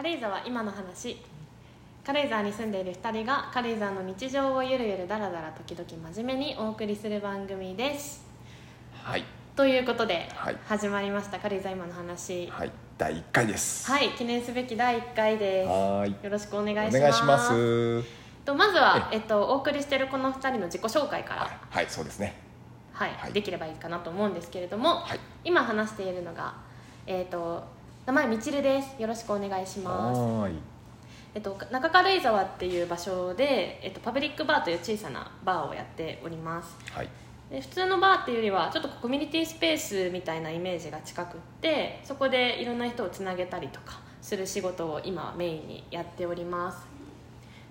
軽井沢今の話。軽井沢に住んでいる2人が軽井沢の日常をゆるゆるだらだら時々真面目にお送りする番組です。はい。ということで、はい。始まりました。軽井沢今の話。はい。第1回です。はい。記念すべき第1回です。はーい。よろしくお願いします。お願いします。とまずは、えっと、お送りしているこの2人の自己紹介から、はい、はい、そうですね。はい。はい。できればいいかなと思うんですけれども、はい。今話しているのが、えっと名前みちるです。よろしくお願いします。えっと、中軽井沢っていう場所で、えっと、パブリックバーという小さなバーをやっております。はい。で普通のバーっていうよりはちょっとコミュニティスペースみたいなイメージが近くってそこでいろんな人をつなげたりとかする仕事を今はメインにやっております。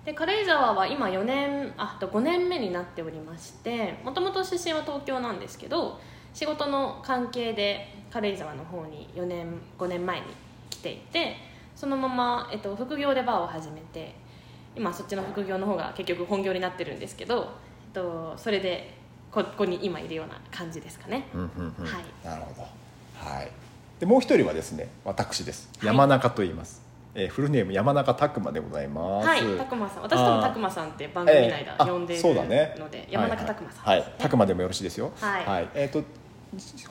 で軽井沢は今4年あと5年目になっておりましてもともと出身は東京なんですけど仕事の関係で軽井沢の方に4年5年前に来ていてそのまま、えっと、副業でバーを始めて今そっちの副業の方が結局本業になってるんですけど、えっと、それでここに今いるような感じですかね。うんうんうん。はい。なるほど。はい。でもう一人はですね私です。はい山中と言います、えーフルネーム山中拓磨でございます。はい拓磨さん。私とも拓磨さんって番組内で呼んでいるそうだね。ので、山中拓磨さん。はい。ですね拓磨でもよろしいですよ。はい。えっ、と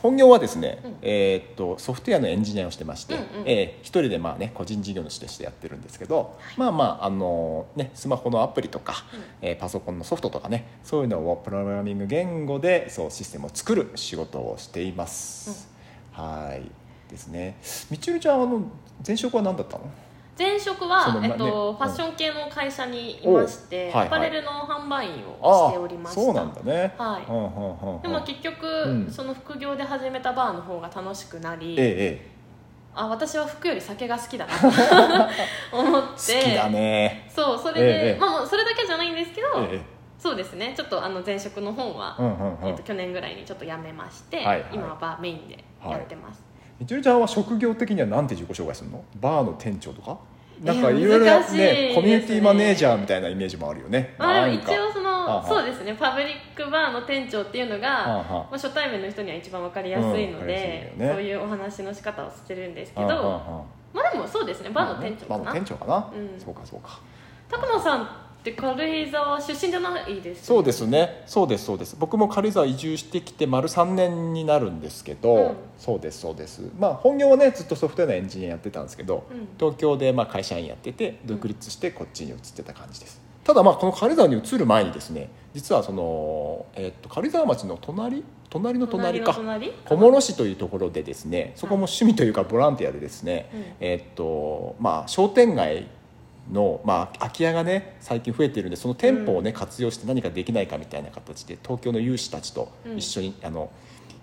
本業はですね、うん。えーっとソフトウェアのエンジニアをしてまして、うんうん。えー一人でまあね個人事業主としてやってるんですけど、まあまああのねスマホのアプリとか、えーパソコンのソフトとかねそういうのをプログラミング言語でそうシステムを作る仕事をしています、はい。ですね。みちるちゃんはあの前職は何だったの？前職は、えっとねファッション系の会社にいまして、アパレルの販売員をしておりました。そうなんだね。はい。でも結局、うん。その副業で始めたバーの方が楽しくなり、ええあ私は服より酒が好きだなと 思って。ええ好きだね。そうそれで、ええまあそれだけじゃないんですけど、ええそうですね。ちょっとあの前職の方は、えっと去年ぐらいにちょっと辞めまして、今はバーメインでやってます、みちるちゃんは職業的には何て自己紹介するの？バーの店長とか？なんかえーいろいろねね。コミュニティマネージャーみたいなイメージもあるよね。まあ、一応そのそうですね。パブリックバーの店長っていうのが、まあ、初対面の人には一番わかりやすいので、うんいよね。そういうお話の仕方をしてるんですけど、まあでもそうですね。バーの店長かバーのな店長かな、うん。そうかそうか。拓磨さんって軽井沢出身じゃないですそうですね。そうですそうです。僕も軽井沢移住してきて丸3年になるんですけど、うん。そうですそうです。まあ本業はねずっとソフトウェアのエンジニアやってたんですけど、うん。東京でまあ会社員やってて独立してこっちに移ってた感じです。ただまあこの軽井沢に移る前にですね実はその、えっと軽井沢町の隣？隣の隣か。小諸市というところでですねそこも趣味というかボランティアでですね、うん。えっとまあ商店街の、まあ、空き家がね最近増えているんでその店舗をね、活用して何かできないかみたいな形で東京の有志たちと一緒に、あの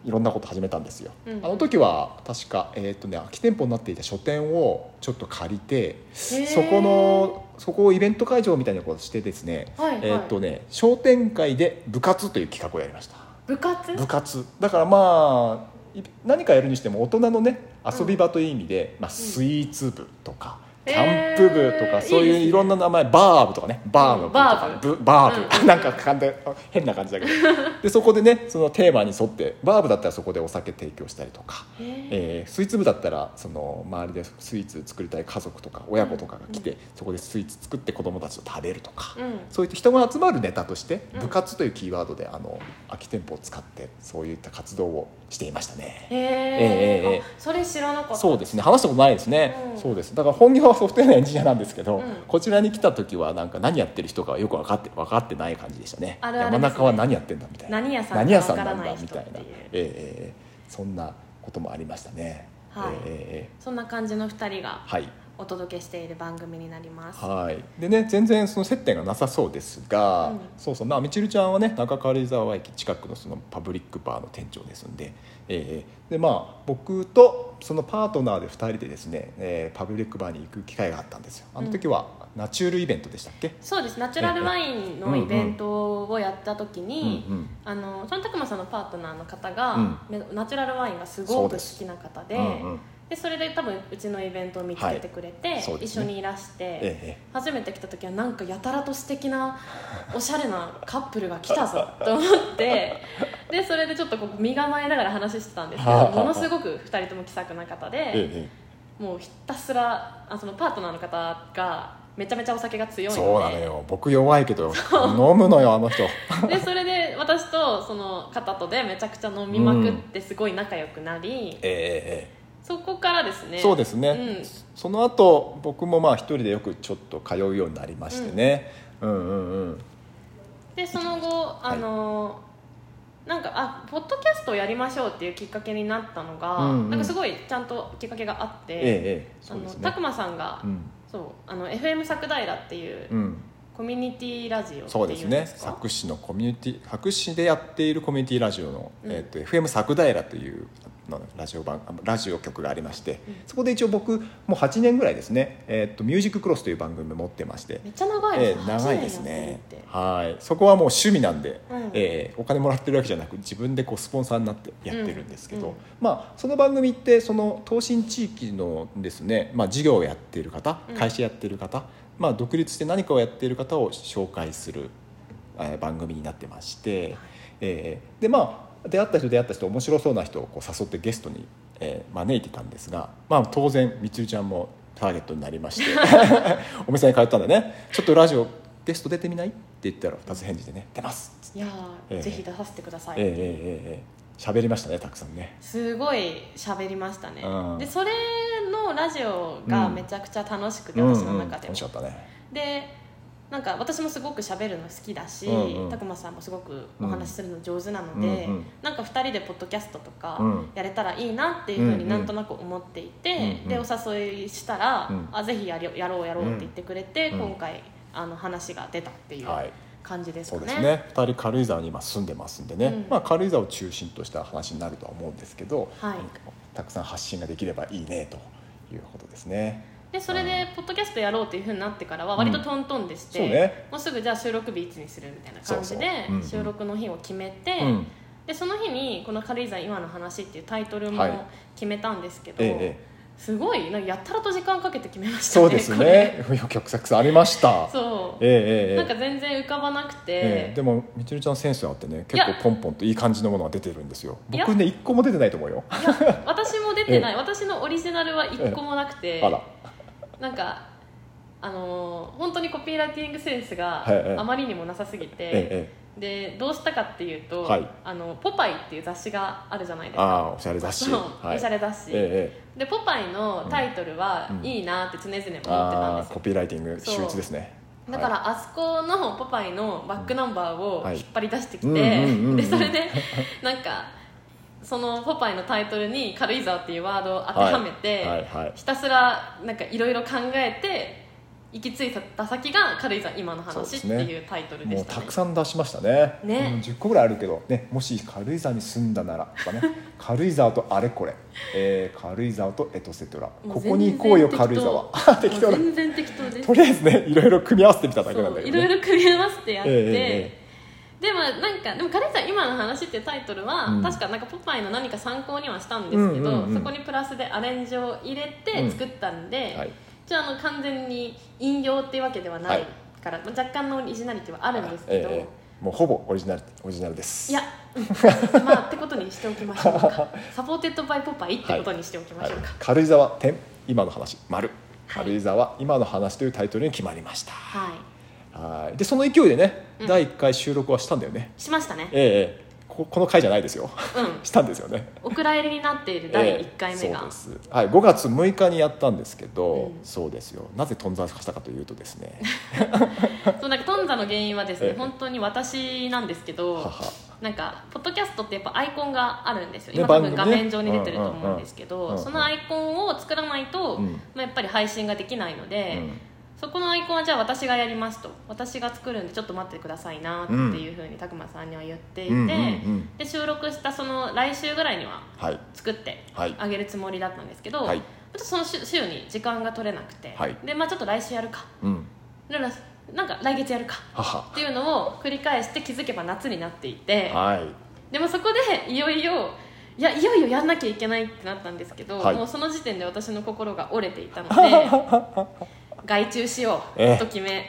いろんなこと始めたんですよ、うんあの時は確か、えーとね、空き店舗になっていた書店をちょっと借りてー。そこのそこをイベント会場みたいなことをしてですね、はいはいえーとね商店会で部活という企画をやりました。部活？部活。だからまあい何かやるにしても大人のね遊び場という意味で、まあ、スイーツ部とか、キャンプ部とか、えーそういういろんな名前バー部とかね。バーの部とか、うんブバー部、うん。うんなんか簡単変な感じだけど。でそこでねそのテーマに沿ってバー部だったらそこでお酒提供したりとか、えースイーツ部だったらその周りでスイーツ作りたい家族とか親子とかが来て、そこでスイーツ作って子供たちと食べるとか、うん。そういった人が集まるネタとしてうん。部活というキーワードであの空き店舗を使ってそういった活動をしていましたね。へえええええあそれ知らなかった。そうですね。話したことないですね、うん。そうです。だから本業はソフトウェアのエンジニアなんですけど、うん。こちらに来た時はなんか何やってる人かよく分かって分かってない感じでしたね。ね。山中は何やってんだみたいな。何屋さんか何屋さんなんだみたいな。ええええ。そんなこともありましたね、はい。ええええそんな感じの2人がはい。お届けしている番組になります。はい、でね全然その接点がなさそうですが、うん。そうそう。まあみちるちゃんはね中軽井沢駅近くのそのパブリックバーの店長ですんで,、えーでまあ僕とそのパートナーで2人でですね、えーパブリックバーに行く機会があったんですよ。あの時はナチュールイベントでしたっけ、そうです。ナチュラルワインのイベントをやった時に、うんうん。あのその拓磨さんのパートナーの方が、うん。めナチュラルワインがすごく好きな方でうんうん。でそれで多分うちのイベントを見つけてくれて、そうですね。一緒にいらして、ええ。初めて来た時はなんかやたらと素敵なおしゃれなカップルが来たぞと思ってでそれでちょっとこう身構えながら話してたんですけどものすごく2人とも気さくな方でもうひたすらあそのパートナーの方がめちゃめちゃお酒が強いそうなのよ。僕弱いけど飲むのよあの人。でそれで私とその方とでめちゃくちゃ飲みまくってすごい仲良くなり、ええそこからですね。そうですね、うん。その後僕もまあ一人でよくちょっと通うようになりましてね、うん、うんうんうん。でその後あの、なんかあポッドキャストをやりましょうっていうきっかけになったのが、うんうん。なんかすごいちゃんときっかけがあって、ええええあのたくまさんが、うん、そうあの FM 作平っていう、うん、コミュニティラジオっていそううんですねですか佐久市のコミュニティ佐久市でやっているコミュニティラジオの、うん。えっと FM 作平というのラジオ番ラジオ局がありまして、うんそこで一応僕もう8年ぐらいですね「えっとミュージッククロス」という番組を持ってまして、めっちゃ長いです、えー長いです8年ねはい。そこはもう趣味なんで、うん。えーお金もらってるわけじゃなく自分でこうスポンサーになってやってるんですけど、うん。うんまあ、その番組ってその東進地域のですね、まあ、事業をやっている方うん。会社やっている方、まあ、独立して何かをやっている方を紹介する、えー番組になってまして、えーでまあ出会った人出会った人面白そうな人をこう誘ってゲストに、えー招いてたんですが、まあ、当然みつるちゃんもターゲットになりまして お店に通ったんでね。ちょっとラジオゲスト出てみない？って言ったら二つ返事でね出ます。いやー、ええぜひ出させてください、ええええええ喋りましたねたくさんね。すごい喋りましたね、うん。でそれのラジオがめちゃくちゃ楽しくて、うん私の中でも、楽しかったね。でなんか私もすごく喋るの好きだし、うんうん。たくまさんもすごくお話しするの上手なので、うんうん。なんか2人でポッドキャストとかうんやれたらいいなっていうふうになんとなく思っていて、うんうん。でお誘いしたら、うん。あぜひやりやろうやろうって言ってくれて、うん。今回あの話が出たっていうはい。感じですね。うですね。2人軽井沢に今住んでますんでね、うん。まあ、軽井沢を中心とした話になるとは思うんですけど、はい。たくさん発信ができればいいねということですねでそれでポッドキャストやろうっていうふうになってからは割とトントンでして、そうね。もうすぐじゃあ収録日いつにするみたいな感じで収録の日を決めて、うん。でその日にこの「軽井沢今の話」っていうタイトルもはい。決めたんですけど、ええええ。すごいなんかやったらと時間かけて決めましたね。そうですね。曲折ありました。そう、ええええなんか全然浮かばなくて、ええでもみちるちゃんセンスがあってね結構ポンポンといい感じのものが出てるんですよ。僕ね一個も出てないと思うよ。いや私も出てない、私のオリジナルは一個もなくて、あらなんかあのー本当にコピーライティングセンスがあまりにもなさすぎて、ええでどうしたかっていうと「はい。あのポパイ」っていう雑誌があるじゃないですあか。あおしゃれ雑誌。はい。おしゃれ雑誌、ええで「ポパイ」のタイトルはうん。いいなって常々思ってたんですよ、コピーライティング秀逸ですね。だからあそこの「ポパイ」のバックナンバーをはい引っ張り出してきて、でそれでなんかその「ポパイ」のタイトルに「軽井沢」っていうワードを当てはめて、はい。はい。はい。ひたすらなんかいろいろ考えて行き着いた先が「軽井沢今の話」っていうタイトルでもうしたね。たくさん出しましたね。ね。うん、10個ぐらいあるけど、ね、もし軽井沢に住んだならとかね 軽井沢とあれこれ、えー軽井沢とエトセトラ。ここに行こうよ軽井沢。適当な全然適当です。とりあえずねいろいろ組み合わせてみただけなんだけど、ね、いろいろ組み合わせてやって、えええでもなんかでも軽井沢今の話っていうタイトルは、うん。確かなんかポパイの何か参考にはしたんですけど、うんうんうん。そこにプラスでアレンジを入れて作ったんで、はい。じゃああの完全に引用っていうわけではないから、まあ若干のオリジナリティはあるんですけど、ええもうほぼオリジナルオリジナルです。いや、うん。まあってことにしておきましょうか。supported by ポパイってことにしておきまはいしょうか、軽井沢点今の話丸。はい軽井沢今の話というタイトルに決まりました。はいはい。でその勢いでね、うん。第1回収録はしたんだよね。しましたね。ええええ。ここの回じゃないですよ。うん。したんですよね。お蔵入りになっている第1回目が、ええそうです、はい、5月6日にやったんですけど、うん。そうですよ。なぜ頓挫したかというとですね。そうなんか頓挫の原因はですね、ええ。本当に私なんですけどはは。なんかポッドキャストってやっぱアイコンがあるんですよ。ね今多分番組ね。画面上に出てると思うんですけうんうんうんうんどそのアイコンを作らないと、うんまあ、やっぱり配信ができないので、うんそこのアイコンはじゃあ私がやりますと。私が作るんでちょっと待ってくださいなっていうふうに拓磨さんには言っていて、うん。うんうんで収録したその来週ぐらいにははい。作ってはい。あげるつもりだったんですけど、はい。ちょっとその週週に時間が取れなくて、はい。でまあ、ちょっと来週やるか。うん。でなんか来月やるか。っていうのを繰り返して気づけば夏になっていて。はい。でもそこでいよいよいやいよいよやんなきゃいけないってなったんですけど、はい。もうその時点で私の心が折れていたので 外注しよええ。うと決め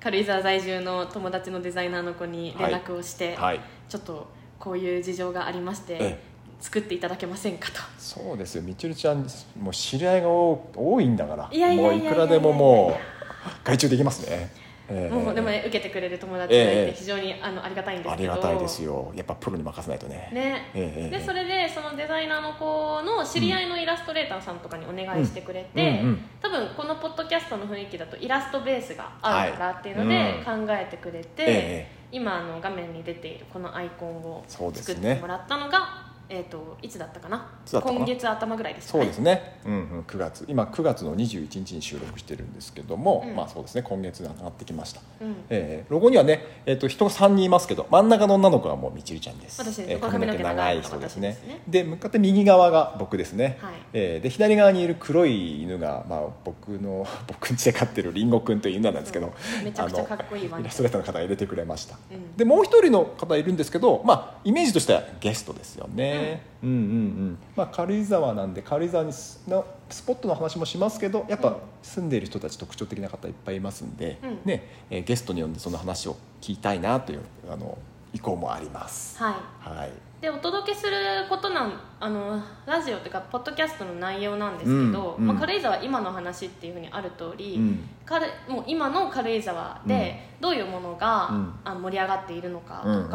軽井沢在住の友達のデザイナーの子に連絡をして、はいちょっとこういう事情がありまして、え作っていただけませんかと。そうですよ。みちるちゃんもう知り合いが多多いんだから。いやいやいやいや。もういくらでももう外注できますね、ええ。もうでもね受けてくれる友達がいええ。て非常にあのありがたいんですあけど。りがたいですよ。やっぱプロに任せないとね。ね。ええええ。でそれでそのデザイナーの子の知り合いのイラストレーターさんとかにお願いしてくれて、うん。うん多分このポッドキャストの雰囲気だとイラストベースがあるからっていうのではい考えてくれて、え今あの画面に出ているこのアイコンを作ってもらったのが、えー、といつだったかな？今月頭ぐらいですかね。そうですね、うんうん、9月。今9月の21日に収録してるんですけども、うん。まあそうですね。今月上がってきました、うん。えーロゴにはね、えー、と人が3人いますけど真ん中の女の子がもうみちるちゃんです。私ですえー髪の毛長い人ですね。私で向かって右側が僕ですね、はい。えーで左側にいる黒い犬が、まあ、僕の 僕ん家で飼ってるリンゴくんという犬なんですけど、めちゃくちゃかっこいいワンイラストレーターの方が入れてくれました、うん。でもう一人の方いるんですけど、まあ、イメージとしてはゲストですよね、うん、うんうん。まあ軽井沢なんで軽井沢にすのスポットの話もしますけどやっぱうん。住んでいる人たち特徴的な方いっぱいいますんで、うん。ねえーゲストに呼んでその話を聞きたいなというあの意向もあります。はい。はいでお届けすることなんあのラジオっていうかポッドキャストの内容なんですけど、うんうん。まあ、軽井沢今の話っていうふうにある通り、うん。軽もう今の軽井沢でどういうものが、うん。あ盛り上がっているのかとか、うんうんうん。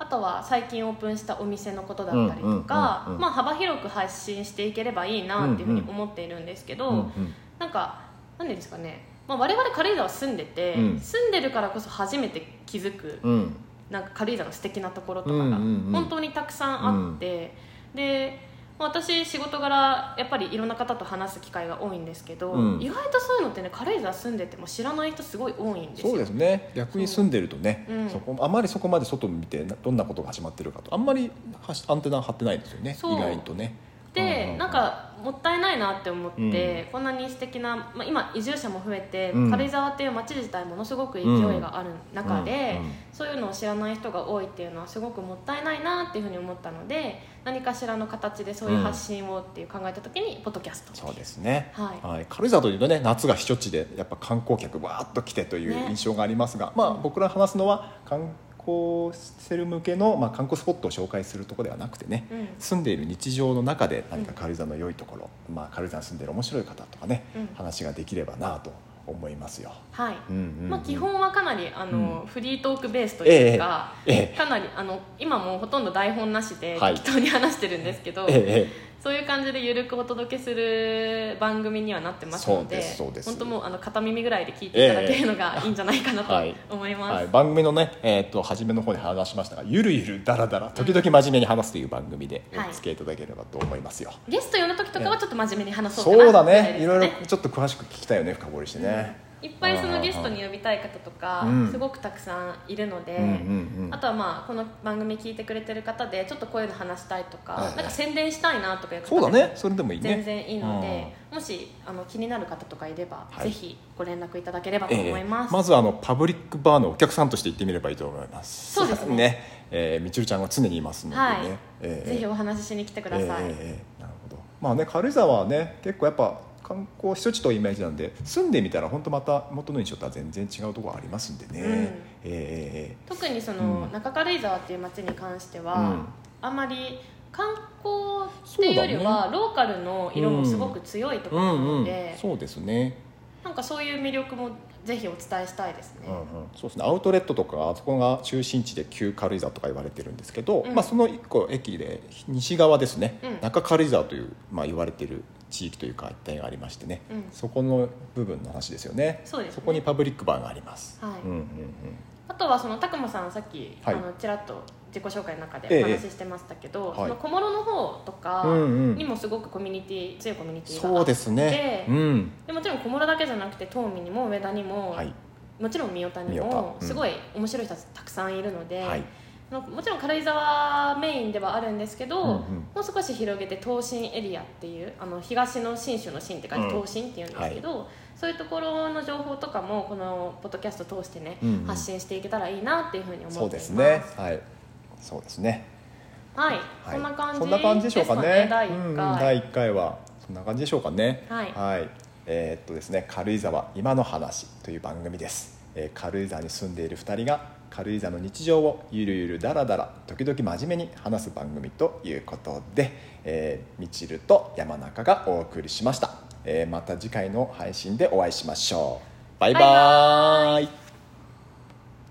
あとは最近オープンしたお店のことだったりとか、うんうんうんうん。まあ、幅広く発信していければいいなっていうふうに思っているんですけど、うんうん。なんかなんでですかね、まあ、我々軽井沢住んでて、うん。住んでるからこそ初めて気づくうんなんか軽井沢の素敵なところとかがうんうんうん。本当にたくさんあって、でまあ私仕事柄やっぱりいろんな方と話す機会が多いんですけど、うん。意外とそういうのってね軽井沢住んでても知らない人すごい多いんですよ。そうですね。逆に住んでるとねそううん。そこあまりそこまで外見てなどんなことが始まってるかと。あんまりアンテナ張ってないですよね。意外とね。で、うんうんうんなんかもったいないなって思って、こんなに素敵な、まあ、今移住者も増えて、うん。軽井沢っていう街自体ものすごく勢いがある中で、うんうんそういうのを知らない人が多いっていうのはすごくもったいないなっていうふうに思ったので何かしらの形でそういう発信をっていう考えた時にポッドキャストそうですね、はい。軽井沢というとね夏が避暑地でやっぱ観光客わーっと来てというね。印象がありますが、まあ僕ら話すのは観光してる向けの、まあ、観光スポットを紹介するところではなくてね、うん。住んでいる日常の中で何か軽井沢の良いところ、まあ、軽井沢に住んでいる面白い方とかね、うん。話ができればなと思いますよ。はい、うんうんうん。まあ、基本はかなりあの、フリートークベースというか、ええかなりあの今もうほとんど台本なしではい。適当に話してるんですけど、ええええそういう感じでゆるくお届けする番組にはなってますのでそうですそうです。本当もうあの片耳ぐらいで聞いていただけるのがいいんじゃないかなとはい思います、はい、番組のね、えー、と初めの方に話しましたがゆるゆるだらだら時々真面目に話すという番組でおはい。付き合いいただければと思いますよ、ゲスト呼んだ時とかはちょっと真面目に話そうかなそうだね。いろいろちょっと詳しく聞きたいよね深掘りしてね、いっぱいそのゲストに呼びたい方とかうん。すごくたくさんいるので、あとはまあこの番組聞いてくれてる方でちょっとこういうの話したいとか、なんか宣伝したいなとかいう方そうだね。それでもいいね。全然いいので、もしあの気になる方とかいれば、はい。ぜひご連絡いただければとえ思います、えまずはあのパブリックバーのお客さんとして行ってみればいいと思います。そうですね。えーみちるちゃんは常にいますのでね、はい。ええ。ぜひお話ししに来てください、ええ。ええ。なるほど。まあね軽井沢はね結構やっぱ観光避暑地というイメージなんで住んでみたら本当また元の印象とは全然違うところありますんでね、うん。ええ特にその、うん。中軽井沢っていう街に関しては、うん。あまり観光っていうよりは、ローカルの色もすごく強いところなうんうん。ので、そうですね。なんかそういう魅力もぜひお伝えしたいですね、うんうん、そうですね。アウトレットとかあそこが中心地で旧軽井沢とか言われてるんですけど、うん。まあ、その1個駅で西側ですね、うん。中軽井沢という、まあ、言われてる地域というか一帯がありましてね、うん。そこの部分の話ですよね。そうですね。こにパブリックバーがあります、はい。うんうんうん。あとはその拓磨さんさっき、はい。あのちらっと自己紹介の中ええ。でお話ししてましたけど、はい。その小諸の方とかうんうん。にもすごくコミュニティ強いコミュニティがあってそうですね、うん。でもちろん小諸だけじゃなくて東海にも上田にも、はい。もちろん三代に三もすごい面白い人たちたくさんいるので、はいもちろん軽井沢メインではあるんですけど、うんうん。もう少し広げて東進エリアっていうあの東の信州の信って書いてうん。東進っていうんですけど、そういうところの情報とかもこのポッドキャスト通してね、うんうん。発信していけたらいいなっていうふうに思っています。そうですね。はい。そうですね。はい、はい。そんな感じそんな感じでしょうかね。です第1うん。回、第1回はそんな感じでしょうかね。はい。えーっとですね軽井沢今の話という番組です、えー軽井沢に住んでいる2人が軽井沢の日常をゆるゆるだらだら時々真面目に話す番組ということで、えー、みちると山中がお送りしました、えー、また次回の配信でお会いしましょう。バイバーイ。